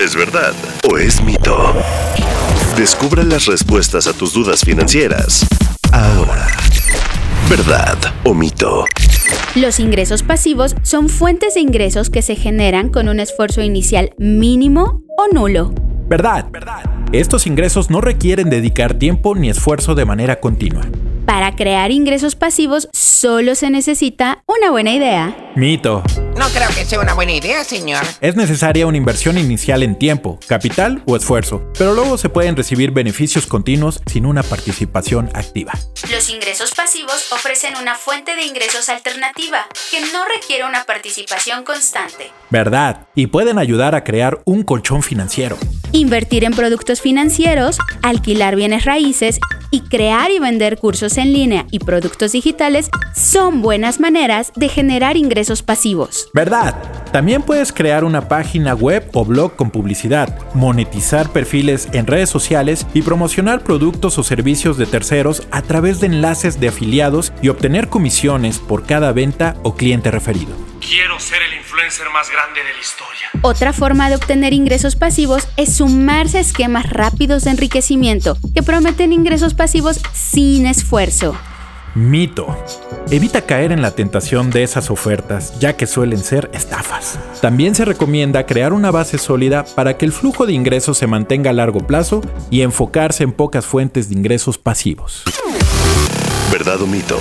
¿Es verdad o es mito? Descubra las respuestas a tus dudas financieras. Ahora. ¿Verdad o mito? Los ingresos pasivos son fuentes de ingresos que se generan con un esfuerzo inicial mínimo o nulo. Verdad. Estos ingresos no requieren dedicar tiempo ni esfuerzo de manera continua. Para crear ingresos pasivos solo se necesita una buena idea. Mito. No creo que sea una buena idea, señor. Es necesaria una inversión inicial en tiempo, capital o esfuerzo, pero luego se pueden recibir beneficios continuos sin una participación activa. Los ingresos pasivos ofrecen una fuente de ingresos alternativa que no requiere una participación constante. Verdad. Y pueden ayudar a crear un colchón financiero. Invertir en productos financieros, alquilar bienes raíces y crear y vender cursos en línea y productos digitales son buenas maneras de generar ingresos pasivos. ¿Verdad? También puedes crear una página web o blog con publicidad, monetizar perfiles en redes sociales y promocionar productos o servicios de terceros a través de enlaces de afiliados y obtener comisiones por cada venta o cliente referido. Quiero ser el influencer más grande de la historia. Otra forma de obtener ingresos pasivos es sumarse a esquemas rápidos de enriquecimiento que prometen ingresos pasivos sin esfuerzo. Mito. Evita caer en la tentación de esas ofertas, ya que suelen ser estafas. También se recomienda crear una base sólida para que el flujo de ingresos se mantenga a largo plazo y enfocarse en pocas fuentes de ingresos pasivos. ¿Verdad o mito?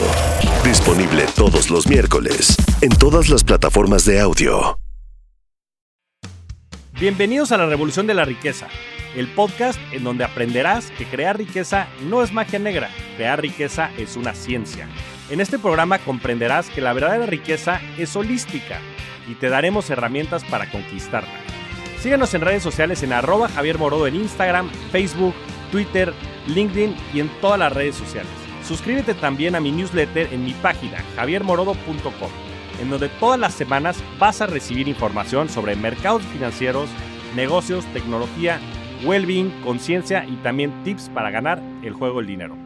Disponible todos los miércoles en todas las plataformas de audio. Bienvenidos a la Revolución de la Riqueza, el podcast en donde aprenderás que crear riqueza no es magia negra, crear riqueza es una ciencia. En este programa comprenderás que la verdadera riqueza es holística y te daremos herramientas para conquistarla. Síguenos en redes sociales en arroba Javier Morodo en Instagram, Facebook, Twitter, LinkedIn y en todas las redes sociales. Suscríbete también a mi newsletter en mi página javiermorodo.com, en donde todas las semanas vas a recibir información sobre mercados financieros, negocios, tecnología, well-being, conciencia y también tips para ganar el juego del dinero.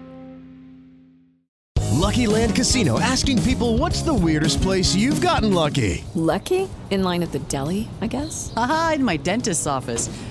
Lucky Land Casino asking people what's the weirdest place you've gotten lucky? Lucky? In line at the deli, I guess? Aha, in my dentist's office.